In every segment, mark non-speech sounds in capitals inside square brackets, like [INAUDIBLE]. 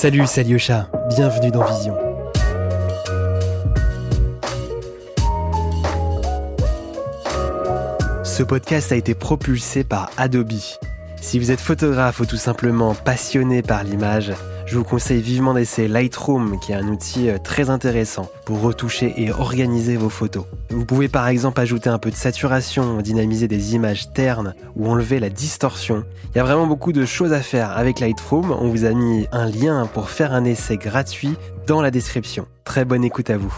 Salut, c'est Alyosha, bienvenue dans Vision. Ce podcast a été propulsé par Adobe. Si vous êtes photographe ou tout simplement passionné par l'image, je vous conseille vivement d'essayer Lightroom, qui est un outil euh, très intéressant pour retoucher et organiser vos photos. Vous pouvez par exemple ajouter un peu de saturation, dynamiser des images ternes ou enlever la distorsion. Il y a vraiment beaucoup de choses à faire avec Lightroom. On vous a mis un lien pour faire un essai gratuit dans la description. Très bonne écoute à vous.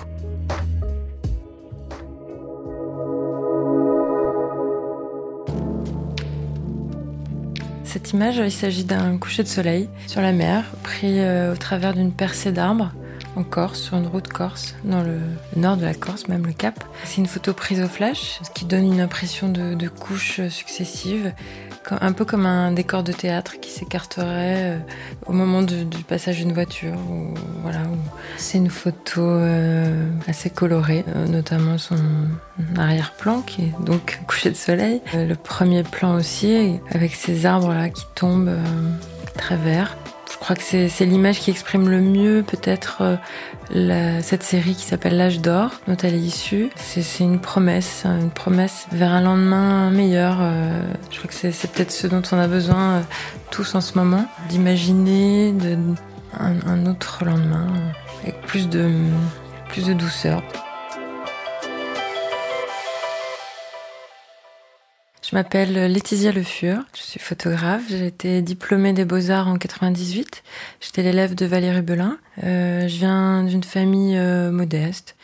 Cette image, il s'agit d'un coucher de soleil sur la mer, pris euh, au travers d'une percée d'arbres en Corse, sur une route corse, dans le, nord de la Corse, même le Cap. C'est une photo prise au flash, ce qui donne une impression de, couches successives, un peu comme un décor de théâtre qui s'écarterait euh, au moment du, passage d'une voiture. voilà, c'est une photo euh, assez colorée, euh, notamment son arrière-plan qui est donc [LAUGHS] couché de soleil. le premier plan aussi, avec ces arbres là qui tombent très verts. Je crois que c'est l'image qui exprime le mieux peut-être euh, cette série qui s'appelle L'âge d'or, dont elle est issue. C'est une promesse, une promesse vers un lendemain meilleur. Euh, je crois que c'est peut-être ce dont on a besoin euh, tous en ce moment, d'imaginer un, un, autre lendemain avec plus de, plus de douceur. Je m'appelle Laetitia Le Fur, je suis photographe, j'ai été diplômée des Beaux-Arts en 98, j'étais l'élève de Valérie Belin. Euh, je viens d'une famille euh, modeste,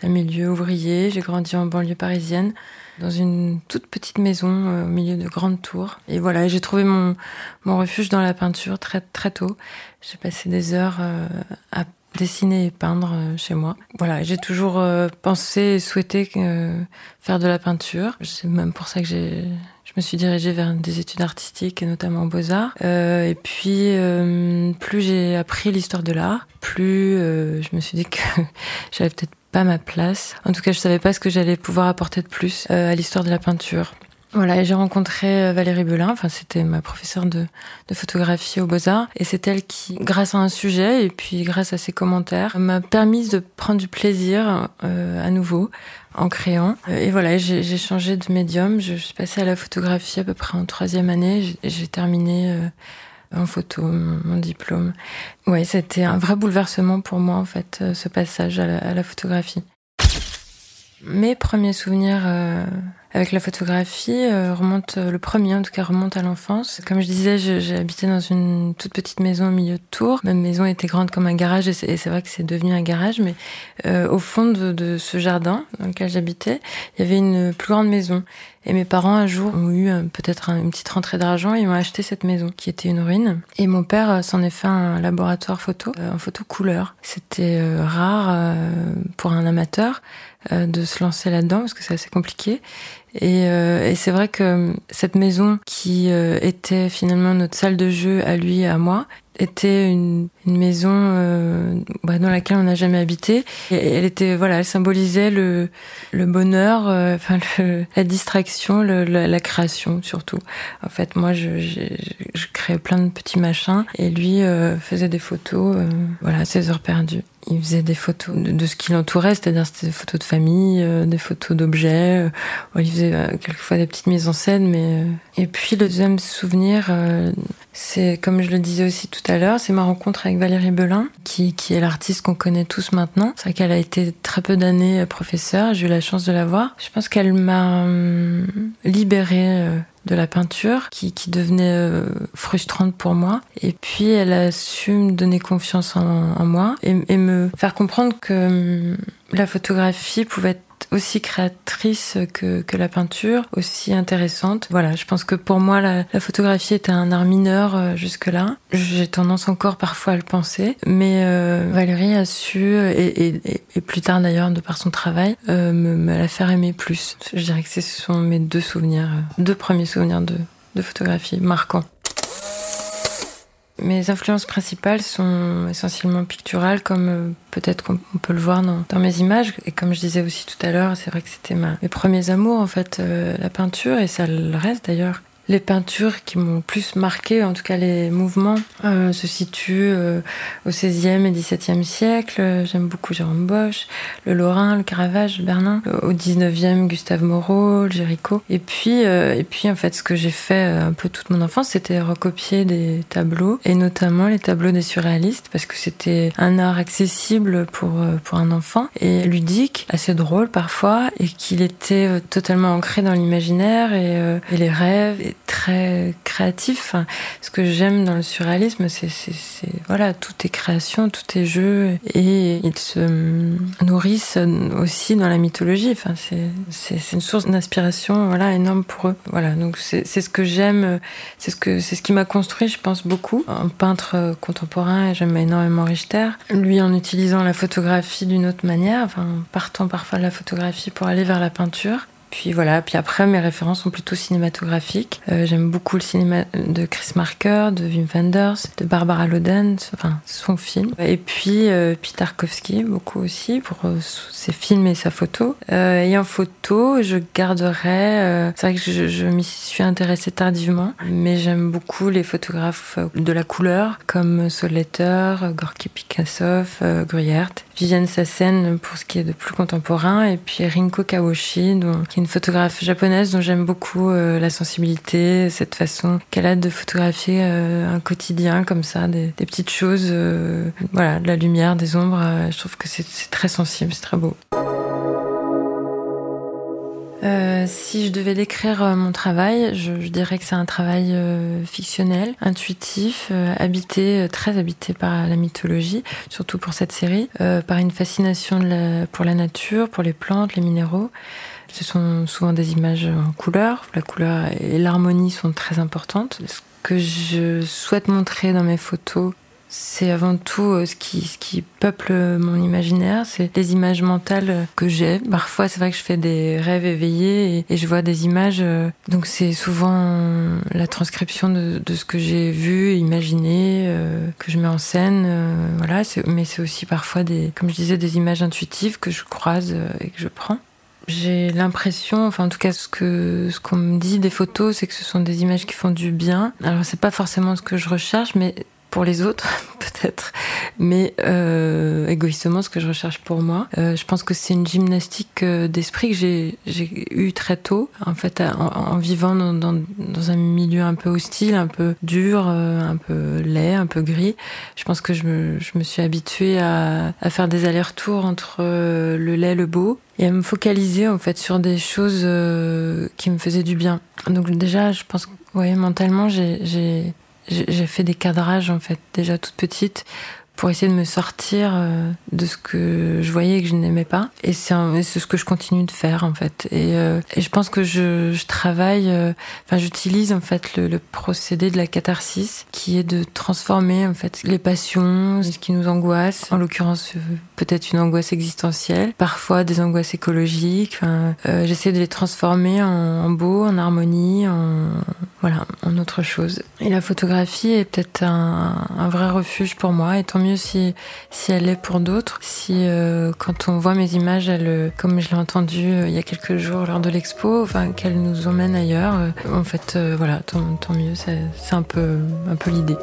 d'un milieu ouvrier, j'ai grandi en banlieue parisienne dans une toute petite maison euh, au milieu de grandes tours. Et voilà, j'ai trouvé mon, mon refuge dans la peinture très très tôt. J'ai passé des heures à dessiner et peindre euh, chez moi. Voilà, j'ai toujours euh, pensé et souhaité euh, faire de la peinture. C'est même pour ça que j'ai je me suis dirigée vers des études artistiques et notamment beaux-arts. et puis, plus j'ai appris l'histoire de l'art, plus je me suis dit que [LAUGHS] j'avais peut-être pas ma place. En tout cas, je savais pas ce que j'allais pouvoir apporter de plus à l'histoire de la peinture. Voilà, j'ai rencontré euh, Valérie Belin, enfin c'était ma professeure de, de photographie aux Beaux-Arts, et c'est elle qui, grâce à un sujet et puis grâce à ses commentaires, m'a permis de prendre du plaisir euh, à nouveau en créant. Et voilà, j'ai changé de médium, je, suis passée à la photographie à peu près en troisième année, j'ai terminé euh, en photo mon, diplôme. Ouais, c'était un vrai bouleversement pour moi en fait, ce passage à la, à la photographie. Mes premiers souvenirs avec la photographie euh, remonte euh, le premier en tout cas remonte à l'enfance. Comme je disais, j'ai habité dans une toute petite maison au milieu de Tours. Ma maison était grande comme un garage et c'est vrai que c'est devenu un garage, mais euh, au fond de, de, ce jardin dans lequel j'habitais, il y avait une plus grande maison. Et mes parents un jour ont eu peut-être une petite rentrée d'argent et m'ont acheté cette maison qui était une ruine. Et mon père s'en est fait un laboratoire photo, en photo couleur. C'était rare pour un amateur de se lancer là-dedans parce que c'est assez compliqué. Et, euh, et c'est vrai que cette maison qui euh, était finalement notre salle de jeu à lui et à moi était une, une maison euh, bah, dans laquelle on n'a jamais habité. Et elle était voilà, elle symbolisait le, le bonheur, euh, enfin la distraction, le, la, création surtout. En fait, moi, je, je, je, créais plein de petits machins et lui euh, faisait des photos. voilà, ses heures perdues il faisait des photos de, ce qui l'entourait, c'est-à-dire des photos de famille, euh, des photos d'objets. Euh, il faisait euh, quelquefois des petites mises en scène, mais et puis le deuxième souvenir, c'est comme je le disais aussi tout à l'heure, c'est ma rencontre avec Valérie Belin, qui, qui est l'artiste qu'on connaît tous maintenant. C'est vrai qu'elle a été très peu d'années professeure, j'ai eu la chance de la voir. Je pense qu'elle m'a libérée de la peinture qui, qui devenait euh, frustrante pour moi. Et puis elle a su me donner confiance en, moi et, et, me faire comprendre que hum, la photographie pouvait être aussi créatrice que, que la peinture, aussi intéressante. Voilà, je pense que pour moi, la, photographie était un art mineur euh, jusque-là. J'ai tendance encore parfois à le penser, mais euh, Valérie a su, et, plus tard d'ailleurs, de par son travail, euh, me, me, la faire aimer plus. Je dirais que ce sont mes deux souvenirs, deux premiers souvenirs de, de photographie marquants. Mes influences principales sont essentiellement picturales, comme euh, peut-être qu'on peut le voir dans, mes images. Et comme je disais aussi tout à l'heure, c'est vrai que c'était mes premiers amours, en fait, euh, la peinture, et ça le reste d'ailleurs. Les peintures qui m'ont plus marqué, en tout cas les mouvements, euh, se situent euh, au XVIe et XVIIe siècle. J'aime beaucoup Jérôme Bosch, le Lorrain, le Caravage, le Bernin. Au XIXe, Gustave Moreau, le Géricault. Et puis, euh, et puis, en fait, ce que j'ai fait un peu toute mon enfance, c'était recopier des tableaux, et notamment les tableaux des surréalistes, parce que c'était un art accessible pour, pour un enfant, et ludique, assez drôle parfois, et qu'il était totalement ancré dans l'imaginaire et, et les rêves. Très créatif. ce que j'aime dans le surréalisme, c'est voilà, tout est création, tout est jeu, et ils se nourrissent aussi dans la mythologie. Enfin, c'est une source d'inspiration, voilà, énorme pour eux. Voilà, donc c'est ce que j'aime, c'est ce que c'est ce qui m'a construit, je pense beaucoup. Un peintre contemporain, j'aime énormément Richter. Lui, en utilisant la photographie d'une autre manière, enfin, partant parfois de la photographie pour aller vers la peinture. Puis voilà, puis après mes références sont plutôt cinématographiques. Euh, j'aime beaucoup le cinéma de Chris Marker, de Wim Wenders, de Barbara Loden, enfin son film. Et puis euh, Tarkovsky beaucoup aussi pour euh, ses films et sa photo. Euh, et en photo, je garderai. c'est vrai que je, je m'y suis intéressée tardivement, mais j'aime beaucoup les photographes de la couleur comme Soletter, Gorky Picasso, Gruyère. Viviane Sassen pour ce qui est de plus contemporain, et puis Rinko Kawashi, une photographe japonaise dont j'aime beaucoup euh, la sensibilité, cette façon qu'elle a de photographier euh, un quotidien comme ça, des, petites choses, euh, voilà, de la lumière, des ombres. je trouve que c'est très sensible, c'est très beau. Si je devais décrire mon travail, je, dirais que c'est un travail fictionnel, intuitif, habité, très habité par la mythologie, surtout pour cette série, par une fascination pour la nature, pour les plantes, les minéraux. Ce sont souvent des images en couleur. La couleur et l'harmonie sont très importantes. Ce que je souhaite montrer dans mes photos, c'est avant tout euh, ce qui, peuple mon imaginaire, c'est les images mentales que j'ai. Parfois, c'est vrai que je fais des rêves éveillés et, je vois des images. Euh, donc, c'est souvent la transcription de, de ce que j'ai vu, imaginé, euh, que je mets en scène. voilà, mais c'est aussi parfois des, comme je disais, des images intuitives que je croise et que je prends. J'ai l'impression, enfin en tout cas ce que ce qu'on me dit des photos, c'est que ce sont des images qui font du bien. Alors c'est pas forcément ce que je recherche, mais pour les autres, [LAUGHS] peut-être, mais euh, égoïstement, ce que je recherche pour moi. Euh, je pense que c'est une gymnastique euh, d'esprit que j'ai, j'ai eu très tôt, en fait, en, vivant dans, un milieu un peu hostile, un peu dur, un peu laid, un peu gris. Je pense que je me, suis habituée à, faire des allers-retours entre le laid, le beau, et à me focaliser en fait sur des choses qui me faisaient du bien. Donc déjà, je pense que ouais, mentalement, j'ai j'ai fait des cadrages en fait déjà toute petite pour essayer de me sortir euh, de ce que je voyais et que je n'aimais pas. Et c'est ce que je continue de faire en fait. Et, euh, et je pense que je, je travaille, euh, enfin j'utilise en fait le, le, procédé de la catharsis, qui est de transformer en fait les passions, ce qui nous angoisse, en l'occurrence peut-être une angoisse existentielle, parfois des angoisses écologiques. Enfin, J'essaie de les transformer en, en beau, en harmonie, en voilà, en autre chose. Et la photographie est peut-être un, un, vrai refuge pour moi, et si, elle est pour d'autres. Si euh, quand on voit mes images, elle, comme je l'ai entendu euh, il y a quelques jours lors de l'expo, enfin qu'elle nous emmène ailleurs, euh, en fait, voilà, tant, tant mieux. C'est un peu, un peu l'idée.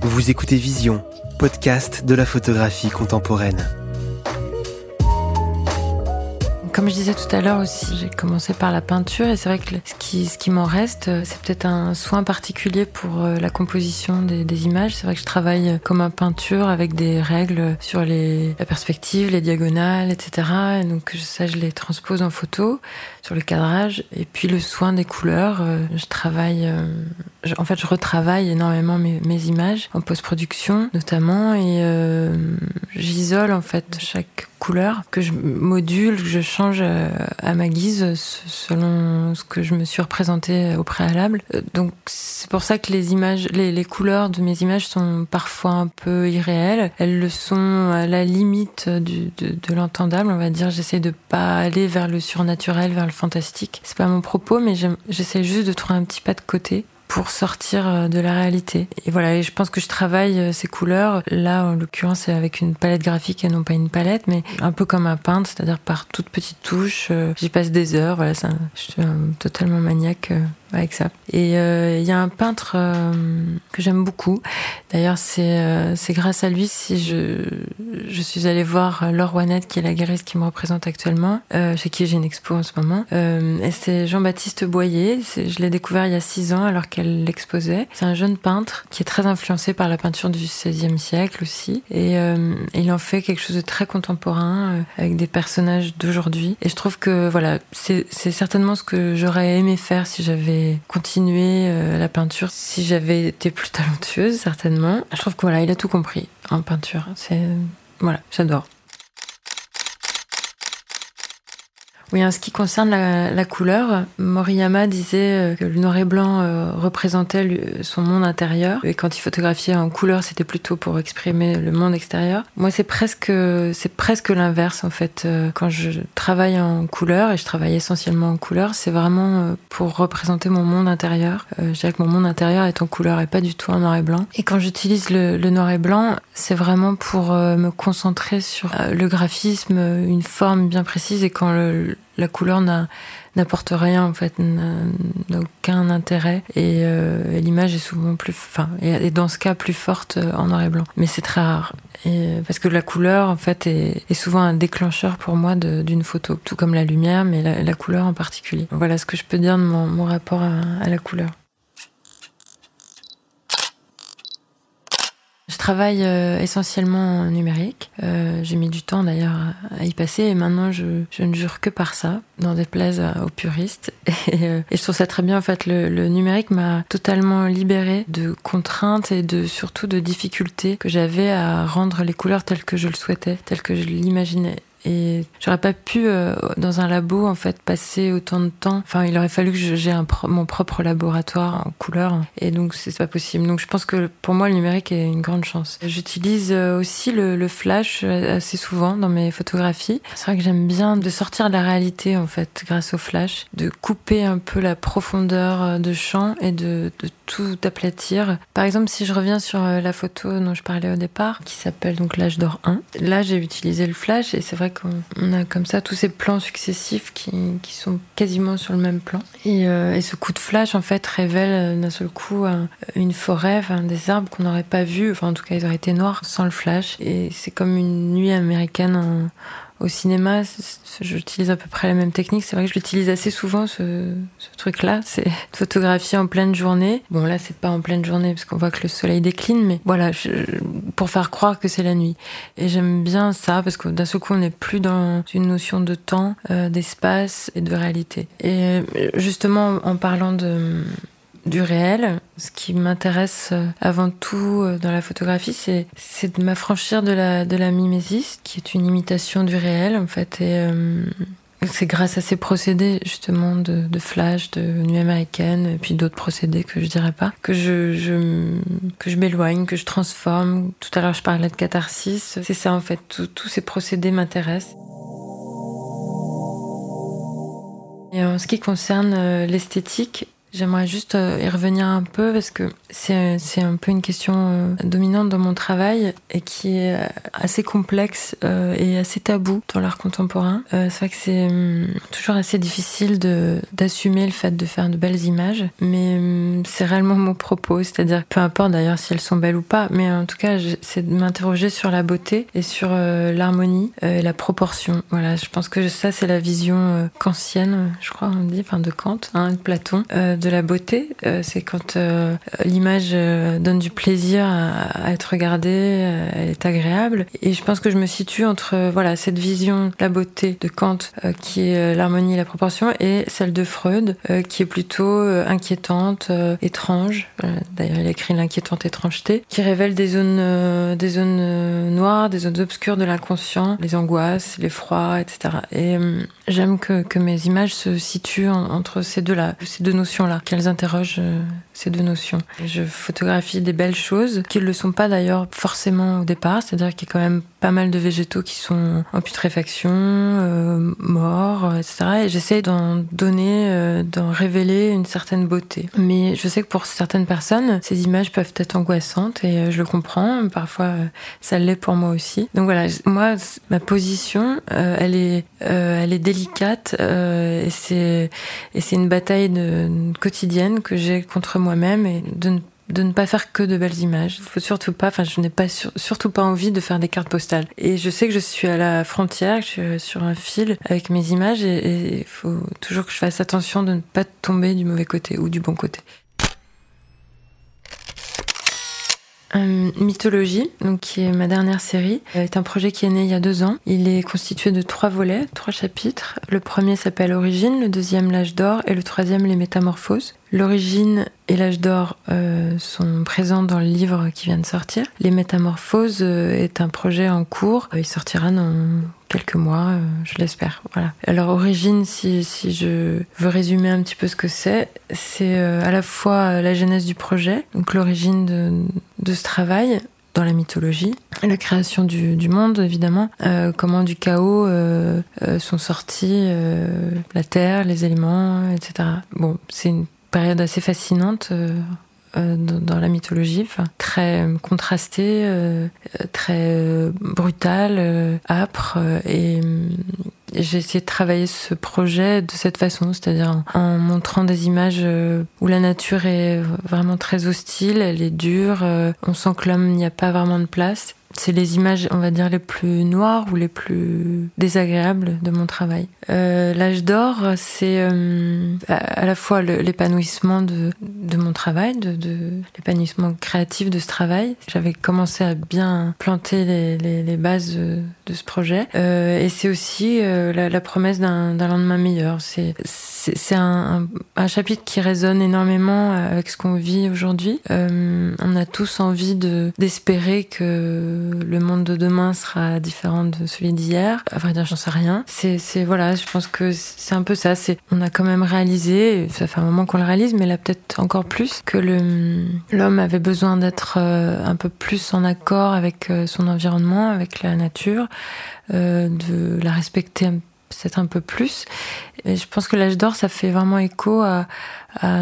Vous écoutez Vision, podcast de la photographie contemporaine. Comme je disais tout à l'heure aussi, j'ai commencé par la peinture et c'est vrai que ce qui, ce qui m'en reste, euh, c'est peut-être un soin particulier pour euh, la composition des, images. C'est vrai que je travaille comme un peinture avec des règles sur les, la perspective, les diagonales, etc. Et donc ça, je les transpose en photo sur le cadrage. Et puis le soin des couleurs, euh, je travaille, en fait, je retravaille énormément mes, mes images en post-production notamment et j'isole en fait chaque couleurs que je module, que je change euh, à ma guise selon ce que je me suis représenté au préalable. Euh, donc c'est pour ça que les images, les, les, couleurs de mes images sont parfois un peu irréelles. Elles le sont à la limite du, de, de l'entendable, on va dire. J'essaie de pas aller vers le surnaturel, vers le fantastique. C'est pas mon propos, mais j'essaie juste de trouver un petit pas de côté pour sortir de la réalité. Et voilà, et je pense que je travaille ces couleurs. Là, en l'occurrence, c'est avec une palette graphique et non pas une palette, mais un peu comme un peintre, c'est-à-dire par toutes petites touches. J'y passe des heures. Voilà, je suis totalement maniaque avec ça. Et euh, il y a un peintre euh, que j'aime beaucoup. D'ailleurs, c'est euh, grâce à lui si je je suis allée voir Laure Wanette, qui est la guérisse qui me représente actuellement, chez qui j'ai une expo en ce moment. et c'est Jean-Baptiste Boyer. Je l'ai découvert il y a six ans alors qu'elle l'exposait. C'est un jeune peintre qui est très influencé par la peinture du XVIe siècle aussi. Et il en fait quelque chose de très contemporain avec des personnages d'aujourd'hui. Et je trouve que voilà, c'est certainement ce que j'aurais aimé faire si j'avais continuer euh, la peinture si j'avais été plus talentueuse, certainement. Je trouve que voilà, il a tout compris en peinture. C'est voilà, j'adore. Oui, en ce qui concerne la, couleur, Moriyama disait euh, que le noir et blanc euh, représentait son monde intérieur et quand il photographiait en couleur, c'était plutôt pour exprimer le monde extérieur. Moi, c'est presque c'est presque l'inverse en fait. Euh, quand je travaille en couleur et je travaille essentiellement en couleur, c'est vraiment pour représenter mon monde intérieur. Je dirais que mon monde intérieur est en couleur et pas du tout en noir et blanc. Et quand j'utilise le, noir et blanc, c'est vraiment pour me concentrer sur le graphisme, une forme bien précise et quand la couleur n'apporte rien en fait, n'a aucun intérêt euh, et, l'image est souvent plus, enfin, et dans ce cas plus forte euh, en noir et blanc. Mais c'est très rare et, parce que la couleur en fait est, souvent un déclencheur pour moi d'une photo, tout comme la lumière, mais la, couleur en particulier. Voilà ce que je peux dire de mon, rapport à la couleur. Je travaille euh, essentiellement en numérique. Euh, j'ai mis du temps d'ailleurs à y passer et maintenant je, je ne jure que par ça, dans des plaises aux puristes. [LAUGHS] Et, euh, et, je trouve ça très bien en fait. Le, le numérique m'a totalement libérée de contraintes et de surtout de difficultés que j'avais à rendre les couleurs telles que je le souhaitais, telles que je l'imaginais. Et j'aurais pas pu euh, dans un labo en fait passer autant de temps. Enfin, il aurait fallu que j'ai mon propre laboratoire en couleur, et donc c'est pas possible. Donc je pense que pour moi le numérique est une grande chance. J'utilise euh, aussi le, le, flash euh, assez souvent dans mes photographies. C'est vrai que j'aime bien de sortir de la réalité en fait grâce au flash, de couper un peu la profondeur de champ et de, de tout aplatir. Par exemple, si je reviens sur la photo dont je parlais au départ, qui s'appelle donc l'âge d'or 1, là j'ai utilisé le flash et c'est vrai on a comme ça tous ces plans successifs qui, qui sont quasiment sur le même plan. Et, euh, et, ce coup de flash, en fait, révèle euh, d'un seul coup une forêt, des arbres qu'on n'aurait pas vus. Enfin, en tout cas, ils auraient été noirs sans le flash. Et c'est comme une nuit américaine au cinéma, j'utilise à peu près la même technique. C'est vrai que je l'utilise assez souvent, ce, truc-là. [LAUGHS] C'est photographier en pleine journée. Bon, là, c'est pas en pleine journée parce qu'on voit que le soleil décline, mais voilà, pour faire croire que c'est la nuit. Et j'aime bien ça parce que d'un seul coup, on n'est plus dans une notion de temps, euh, d'espace et de réalité. Et euh, justement, en parlant de du réel. Ce qui m'intéresse euh, avant tout euh, dans la photographie, c'est, c'est de m'affranchir de la, de la mimésis, qui est une imitation du réel, en fait. Et euh, c'est grâce à ces procédés, justement, de, de flash, de nuit américaine, et puis d'autres procédés que je dirais pas, que je, je, que je m'éloigne, que je transforme. Tout à l'heure, je parlais de catharsis. C'est ça, en fait. Tous ces procédés m'intéressent. Et en ce qui concerne l'esthétique, J'aimerais juste euh, y revenir un peu parce que c'est, c'est un peu une question euh, dominante dans mon travail et qui est euh, assez complexe et assez tabou dans l'art contemporain. C'est vrai que c'est hum, toujours assez difficile d'assumer le fait de faire de belles images, mais hum, c'est réellement mon propos, c'est-à-dire peu importe d'ailleurs si elles sont belles ou pas, mais en tout cas c'est de m'interroger sur la beauté et sur l'harmonie et la proportion. Voilà, je pense que ça c'est la vision kantienne, je crois on dit, enfin de Kant, hein, de Platon de la beauté. Euh, c'est quand euh, l'image euh, donne du plaisir à, être regardée, elle est agréable. Et je pense que je me situe entre voilà cette vision la beauté de Kant, qui est l'harmonie et la proportion, et celle de Freud, qui est plutôt inquiétante, étrange. D'ailleurs, il a écrit l'inquiétante étrangeté, qui révèle des zones, des zones noires, des zones obscures de l'inconscient, les angoisses, l'effroi, etc. Et j'aime que mes images se situent entre ces deux-là, ces deux notions-là qu'elles interrogent ces deux notions? Je photographie des belles choses qui ne le sont pas d'ailleurs forcément au départ, c'est-à-dire qu'il y a quand même pas mal de végétaux qui sont en putréfaction, euh, morts, etc. Et j'essaie d'en donner, euh, d'en révéler une certaine beauté. Mais je sais que pour certaines personnes, ces images peuvent être angoissantes et euh, je le comprends. Parfois, euh, ça l'est pour moi aussi. Donc voilà, moi, ma position, euh, elle est, elle est délicate et c'est une bataille de, quotidienne que j'ai contre moi-même et de ne de ne pas faire que de belles images. Faut surtout pas, enfin, je n'ai pas surtout pas envie de faire des cartes postales. Et je sais que je suis à la frontière, que je suis sur un fil avec mes images et il faut toujours que je fasse attention de ne pas tomber du mauvais côté ou du bon côté. Euh, Mythologie, donc qui est ma dernière série, est un projet qui est né il y a deux ans. Il est constitué de trois volets, trois chapitres. Le premier s'appelle Origine, le deuxième L'âge d'or et le troisième Les métamorphoses. L'origine et l'âge d'or euh, sont présents dans le livre qui vient de sortir. Les métamorphoses euh, est un projet en cours. Il sortira dans quelques mois, euh, je l'espère. Voilà. Alors origine, si, je veux résumer un petit peu ce que c'est, c'est à la fois la genèse du projet, donc l'origine de, ce travail, dans la mythologie, la création du, monde évidemment, euh, comment du chaos euh, euh, sont sortis la terre, les éléments, etc. Bon, c'est une période assez fascinante euh, euh, dans, la mythologie, enfin, très contrastée, euh, très brutale, âpre. et j'ai essayé de travailler ce projet de cette façon, c'est-à-dire en, montrant des images où la nature est vraiment très hostile, elle est dure, on sent que l'homme n'y a pas vraiment de place c'est les images, on va dire, les plus noires ou les plus désagréables de mon travail. Euh, L'âge d'or, c'est euh, à la fois l'épanouissement de, mon travail, de, l'épanouissement créatif de ce travail. J'avais commencé à bien planter les bases de, ce projet. Euh, et c'est aussi euh, la, la, promesse d'un lendemain meilleur. C'est c'est un, un, chapitre qui résonne énormément avec ce qu'on vit aujourd'hui. Euh, on a tous envie d'espérer que le monde de demain sera différent de celui d'hier. À vrai dire, j'en sais rien. C'est, voilà, je pense que c'est un peu ça. C'est, on a quand même réalisé, ça fait un moment qu'on le réalise, mais là peut-être encore plus, que l'homme avait besoin d'être euh, un peu plus en accord avec euh, son environnement, avec la nature, euh, de la respecter peut-être un peu plus. Je pense que l'âge d'or, ça fait vraiment écho à,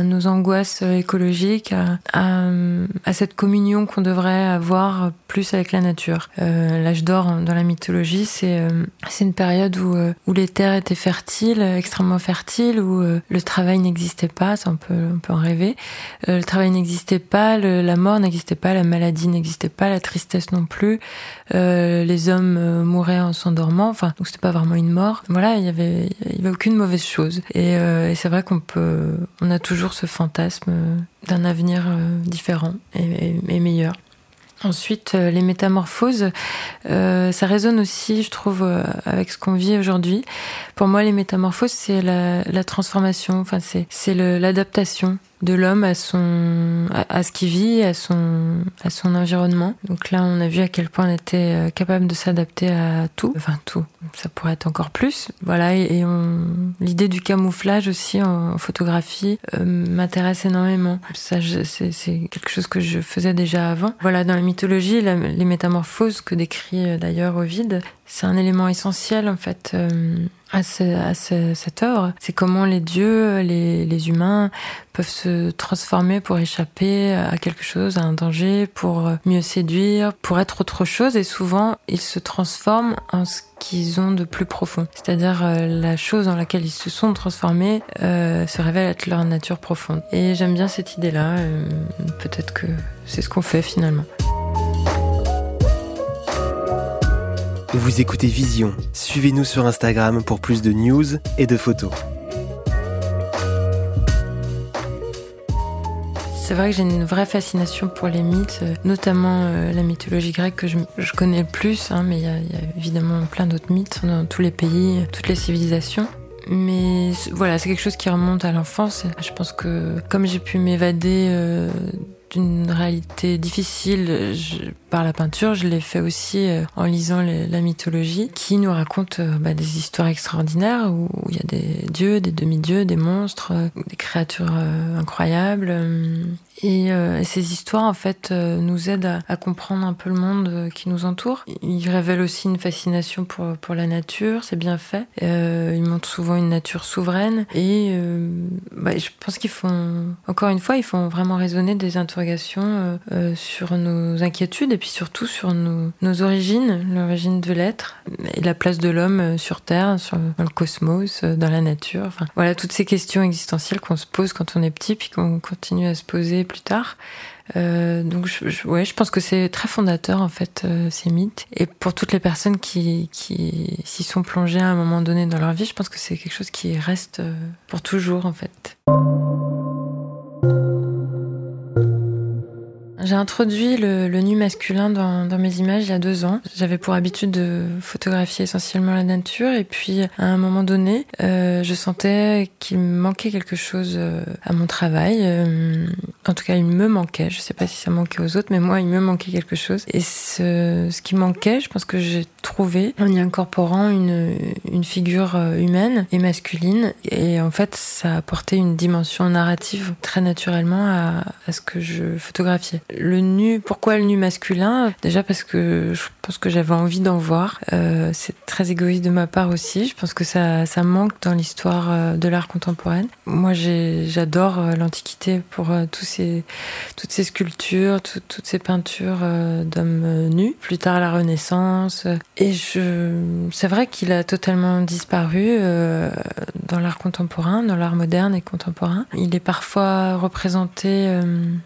nos angoisses écologiques, à, cette communion qu'on devrait avoir plus avec la nature. Euh, L'âge d'or dans la mythologie, c'est euh, une période où, euh, où les terres étaient fertiles, extrêmement fertiles, où le travail n'existait pas, ça on peut, en rêver. Le travail n'existait pas, la mort n'existait pas, la maladie n'existait pas, la tristesse non plus. les hommes mouraient en s'endormant, enfin donc c'était pas vraiment une mort. Voilà, il y avait, y aucune mauvaise chose. Et, et c'est vrai qu'on peut, on a toujours ce fantasme d'un avenir euh, différent et, meilleur. Ensuite, euh, les métamorphoses, euh, ça résonne aussi, je trouve, euh, avec ce qu'on vit aujourd'hui. Pour moi, les métamorphoses, c'est la, la, transformation, enfin, c'est l'adaptation de l'homme à son à, ce qu'il vit, à son à son environnement. Donc là, on a vu à quel point on était euh, capable de s'adapter à tout, enfin tout. Ça pourrait être encore plus. Voilà, et, l'idée du camouflage aussi en, photographie euh, m'intéresse énormément. Ça, c'est quelque chose que je faisais déjà avant. Voilà, dans la mythologie, les métamorphoses que décrit euh, d'ailleurs Ovide, c'est un élément essentiel en fait à, ce, à ce, cette œuvre. C'est comment les dieux, les, les, humains peuvent se transformer pour échapper à quelque chose, à un danger, pour mieux séduire, pour être autre chose. Et souvent, ils se transforment en ce qu'ils ont de plus profond. C'est-à-dire euh, la chose dans laquelle ils se sont transformés euh, se révèle être leur nature profonde. Et j'aime bien cette idée-là. Euh, Peut-être que c'est ce qu'on fait finalement. Vous écoutez Vision. Suivez-nous sur Instagram pour plus de news et de photos. C'est vrai que j'ai une vraie fascination pour les mythes, notamment euh, la mythologie grecque que je, connais le plus, hein, mais il y, y, a évidemment plein d'autres mythes dans tous les pays, toutes les civilisations. Mais voilà, c'est quelque chose qui remonte à l'enfance. Je pense que comme j'ai pu m'évader euh, d'une réalité difficile, je par la peinture, je l'ai fait aussi en lisant la mythologie, qui nous raconte bah, des histoires extraordinaires où il y a des dieux, des demi-dieux, des monstres, des créatures incroyables. Et, euh, ces histoires, en fait, euh, nous aident à, comprendre un peu le monde euh, qui nous entoure. Ils révèlent aussi une fascination pour, la nature, c'est bien fait. Euh, ils montrent souvent une nature souveraine. Et euh, bah, je pense qu'ils font, encore une fois, ils font vraiment résonner des interrogations sur nos inquiétudes et puis surtout sur nos, origines, l'origine de l'être et la place de l'homme sur Terre, sur, dans le cosmos, dans la nature. Enfin, voilà, toutes ces questions existentielles qu'on se pose quand on est petit puis qu'on continue à se poser plus tard. Euh, donc, je, ouais, je pense que c'est très fondateur en fait euh, ces mythes. Et pour toutes les personnes qui, qui s'y sont plongées à un moment donné dans leur vie, je pense que c'est quelque chose qui reste euh, pour toujours en fait. J'ai introduit le, nu masculin dans, mes images il y a deux ans. J'avais pour habitude de photographier essentiellement la nature et puis à un moment donné, euh, je sentais qu'il me manquait quelque chose euh, à mon travail. Euh, en tout cas, il me manquait. Je sais pas si ça manquait aux autres, mais moi, il me manquait quelque chose. Et ce, qui manquait, je pense que j'ai trouvé en y incorporant une, figure humaine et masculine. Et en fait, ça a apporté une dimension narrative très naturellement à ce que je photographiais. Le nu, pourquoi le nu masculin? Déjà parce que je pense que j'avais envie d'en voir. Euh, c'est très égoïste de ma part aussi. Je pense que ça, ça manque dans l'histoire euh, de l'art contemporain. Moi, j'adore euh, l'Antiquité pour toutes ces sculptures, toutes ces peintures d'hommes nus. Plus tard, la Renaissance. Et c'est vrai qu'il a totalement disparu dans l'art contemporain, dans l'art moderne et contemporain. Il est parfois représenté,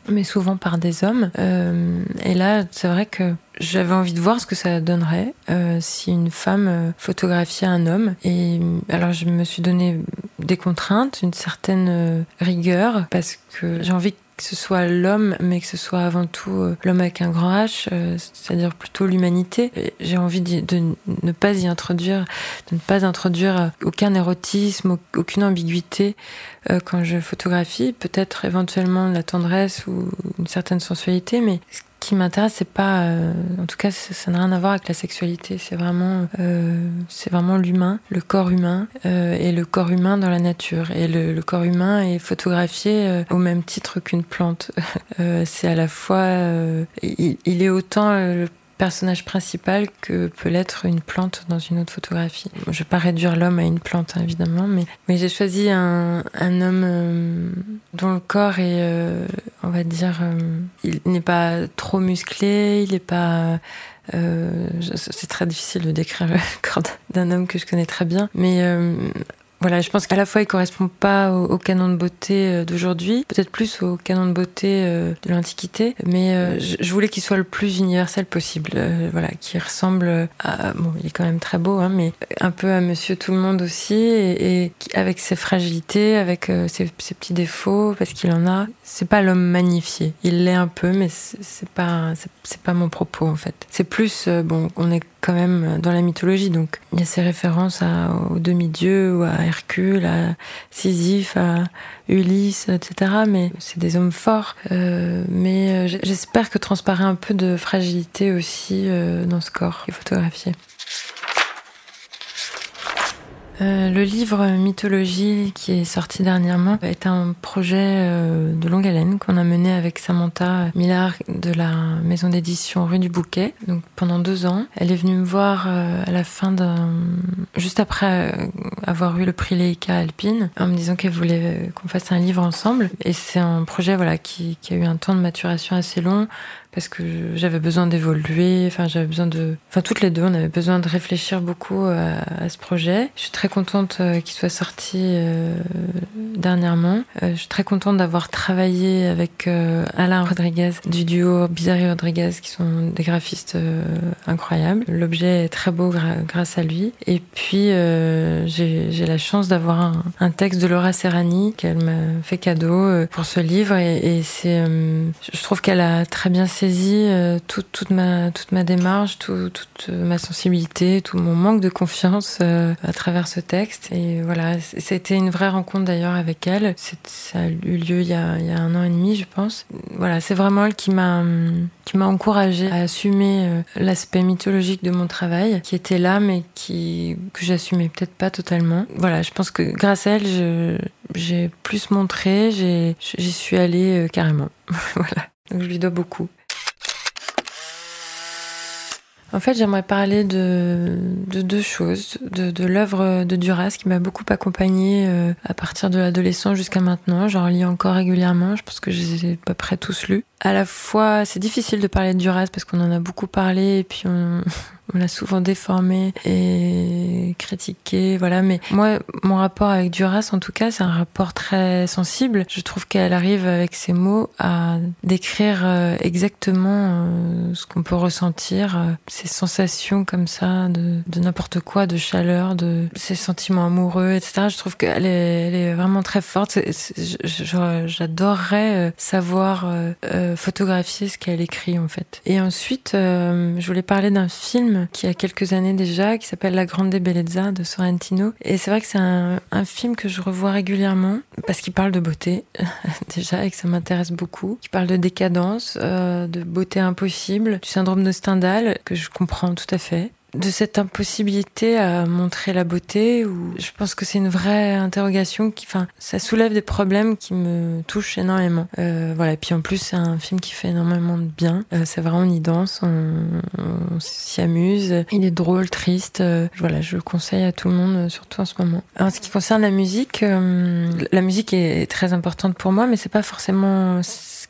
mais souvent par des hommes euh, et là, c'est vrai que j'avais envie de voir ce que ça donnerait euh, si une femme euh, photographiait un homme. Et alors, je me suis donné des contraintes, une certaine rigueur, parce que j'ai envie que ce soit l'homme, mais que ce soit avant tout l'homme avec un grand H, c'est-à-dire plutôt l'humanité. J'ai envie de, ne pas y introduire, de ne pas introduire aucun érotisme, aucune ambiguïté quand je photographie. Peut-être éventuellement la tendresse ou une certaine sensualité, mais qui m'intéresse, c'est pas, euh, en tout cas, ça n'a rien à voir avec la sexualité. C'est vraiment, euh, c'est vraiment l'humain, le corps humain euh, et le corps humain dans la nature. Et le, corps humain est photographié au même titre qu'une plante. [LAUGHS] c'est à la fois, il, il, est autant le personnage principal que peut l'être une plante dans une autre photographie. Je ne vais pas réduire l'homme à une plante, hein, évidemment, mais, j'ai choisi un, un homme euh, dont le corps est, euh, on va dire, euh, il n'est pas trop musclé, il n'est pas... c'est très difficile de décrire le [LAUGHS] corps d'un homme que je connais très bien, mais voilà, je pense qu'à la fois il correspond pas au, canon de beauté euh, d'aujourd'hui, peut-être plus au canon de beauté euh, de l'Antiquité, mais euh, je, voulais qu'il soit le plus universel possible, voilà, qui ressemble à bon, il est quand même très beau, hein, mais un peu à Monsieur Tout le Monde aussi, et, avec ses fragilités, avec ses, ses, petits défauts, parce qu'il en a. C'est pas l'homme magnifié, il l'est un peu, mais c'est pas pas mon propos en fait. C'est plus bon, on est quand même dans la mythologie. Donc il y a ces références aux demi-dieux à Hercule, à Sisyphe, à Ulysse, etc. Mais c'est des hommes forts. Euh, mais euh, j'espère que transparaît un peu de fragilité aussi euh, dans ce corps photographié. Euh, le livre Mythologie qui est sorti dernièrement est un projet euh, de longue haleine qu'on a mené avec Samantha Millard de la maison d'édition Rue du Bouquet. Donc pendant deux ans, elle est venue me voir euh, à la fin d'un, juste après avoir eu le prix Leica Alpine, en me disant qu'elle voulait qu'on fasse un livre ensemble. Et c'est un projet voilà qui, qui a eu un temps de maturation assez long parce que j'avais besoin d'évoluer. Enfin, j'avais besoin de. Enfin, toutes les deux, on avait besoin de réfléchir beaucoup à, ce projet. Je suis très contente euh, qu'il soit sorti euh, dernièrement. Euh, je suis très contente d'avoir travaillé avec Alain Rodriguez du duo Bizarre Rodriguez, qui sont des graphistes incroyables. L'objet est très beau grâce à lui. Et puis, j'ai la chance d'avoir un, texte de Laura Serrani qu'elle m'a fait cadeau pour ce livre. Et, et c'est, je trouve qu'elle a très bien saisi saisi toute, toute, ma, toute ma démarche, toute ma sensibilité, tout mon manque de confiance à travers ce texte. Et voilà, c'était une vraie rencontre d'ailleurs avec elle. Ça a eu lieu il y a, il y a un an et demi, je pense. Voilà, c'est vraiment elle qui m'a encouragée à assumer l'aspect mythologique de mon travail, qui était là, mais qui que j'assumais peut-être pas totalement. Voilà, je pense que grâce à elle, j'ai plus montré, j'y suis allée euh, carrément. [LAUGHS] voilà, donc je lui dois beaucoup. En fait, j'aimerais parler de, deux choses. De, de l'œuvre de Duras qui m'a beaucoup accompagnée euh, à partir de l'adolescence jusqu'à maintenant. J'en lis encore régulièrement. Je pense que je les ai à peu près tous lus. À la fois, c'est difficile de parler de Duras parce qu'on en a beaucoup parlé et puis on, on l'a souvent déformé et critiqué, voilà. Mais moi, mon rapport avec Duras, en tout cas, c'est un rapport très sensible. Je trouve qu'elle arrive avec ses mots à décrire euh, exactement euh, ce qu'on peut ressentir, euh, ces sensations comme ça de, n'importe quoi, de chaleur, de ces sentiments amoureux, etc. Je trouve qu'elle est, elle est vraiment très forte. J'adorerais savoir photographier ce qu'elle écrit en fait. Et ensuite, je voulais parler d'un film qui a quelques années déjà, qui s'appelle La Grande Bellezza de Sorrentino. Et c'est vrai que c'est un, film que je revois régulièrement parce qu'il parle de beauté [LAUGHS] déjà et que ça m'intéresse beaucoup. Qui parle de décadence, euh, de beauté impossible, du syndrome de Stendhal que je comprends tout à fait de cette impossibilité à montrer la beauté ou je pense que c'est une vraie interrogation qui enfin ça soulève des problèmes qui me touchent énormément. Euh, voilà. Puis en plus c'est un film qui fait énormément de bien. Euh, c'est vraiment on y danse on, s'y amuse il est drôle triste. Euh, voilà je le conseille à tout le monde surtout en ce moment. En ce qui concerne la musique la musique est très importante pour moi mais c'est pas forcément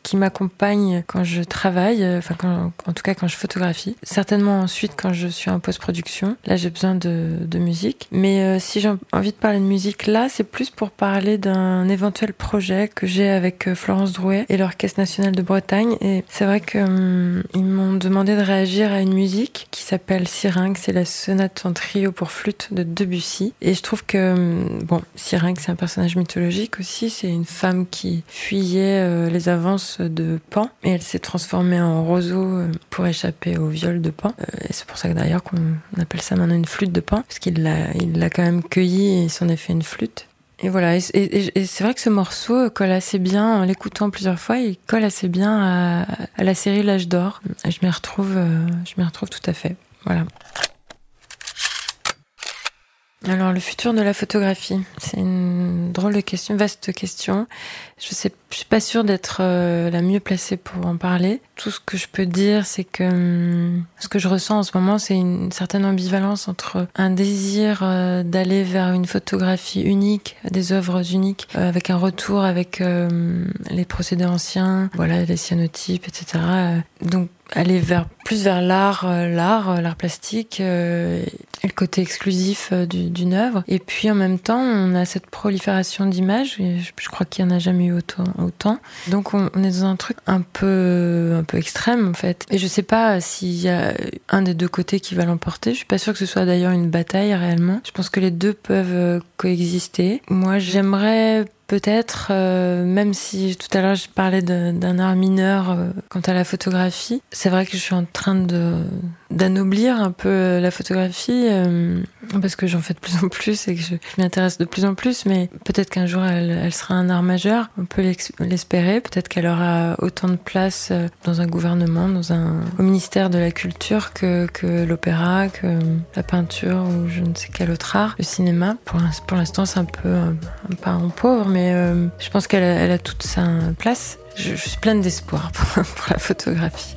qui m'accompagne quand je travaille, euh, enfin en tout cas quand je photographie. Certainement ensuite quand je suis en post-production. Là j'ai besoin de, musique. Mais euh, si j'ai envie de parler de musique là, c'est plus pour parler d'un éventuel projet que j'ai avec euh, Florence Drouet et l'Orchestre national de Bretagne. Et c'est vrai qu'ils hum, m'ont demandé de réagir à une musique qui s'appelle Syrinx. C'est la sonate en trio pour flûte de Debussy. Et je trouve que hum, bon, Syrinx c'est un personnage mythologique aussi. C'est une femme qui fuyait les avances de Pan et elle s'est transformée en roseau euh, pour échapper au viol de Pan. Euh, et c'est pour ça que d'ailleurs qu'on appelle ça maintenant une flûte de Pan, parce qu'il l'a, il l'a quand même cueilli et s'en est fait une flûte. Et voilà, et, c'est vrai que ce morceau colle assez bien, en l'écoutant plusieurs fois, il colle assez bien à, la série L'âge d'or. Je m'y retrouve, euh, je m'y retrouve tout à fait. Voilà. Alors le futur de la photographie, c'est une drôle de question, vaste question. Je je suis pas sûre d'être euh, la mieux placée pour en parler. Tout ce que je peux dire, c'est que hum, ce que je ressens en ce moment, c'est une certaine ambivalence entre un désir euh, d'aller vers une photographie unique, des œuvres uniques, euh, avec un retour avec les procédés anciens, voilà, les cyanotypes, etc. Donc aller vers plus vers l'art, euh, l'art, euh, l'art plastique euh, le côté exclusif d'une œuvre. Et puis en même temps, on a cette prolifération d'images. Je, crois qu'il y en a jamais eu autant. autant. Donc on, est dans un truc un peu un peu extrême en fait. Et je sais pas s'il y a un des deux côtés qui va l'emporter. Je suis pas sûre que ce soit d'ailleurs une bataille réellement. Je pense que les deux peuvent coexister. Moi, j'aimerais peut-être, euh, même si tout à l'heure je parlais d'un art mineur euh, quant à la photographie, c'est vrai que je suis en train d'anoblir un peu la photographie euh, parce que j'en fais de plus en plus et que je, m'intéresse de plus en plus, mais peut-être qu'un jour elle, sera un art majeur, on peut l'espérer, peut-être qu'elle aura autant de place dans un gouvernement, dans un au ministère de la culture que, l'opéra, que la peinture ou je ne sais quel autre art, le cinéma. Pour l'instant c'est un peu un, un, en pauvre, mais euh, je pense qu'elle a, toute sa place. Je, suis pleine d'espoir [LAUGHS] pour, la photographie.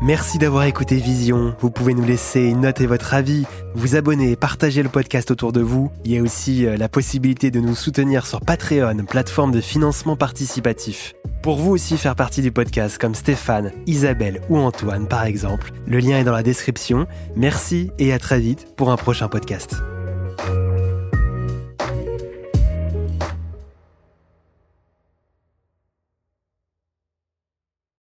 Merci d'avoir écouté Vision. Vous pouvez nous laisser une note et votre avis, vous abonner, partager le podcast autour de vous. Il y a aussi euh, la possibilité de nous soutenir sur Patreon, plateforme de financement participatif. Pour vous aussi faire partie du podcast comme Stéphane, Isabelle ou Antoine par exemple, le lien est dans la description. Merci et à très vite pour un prochain podcast.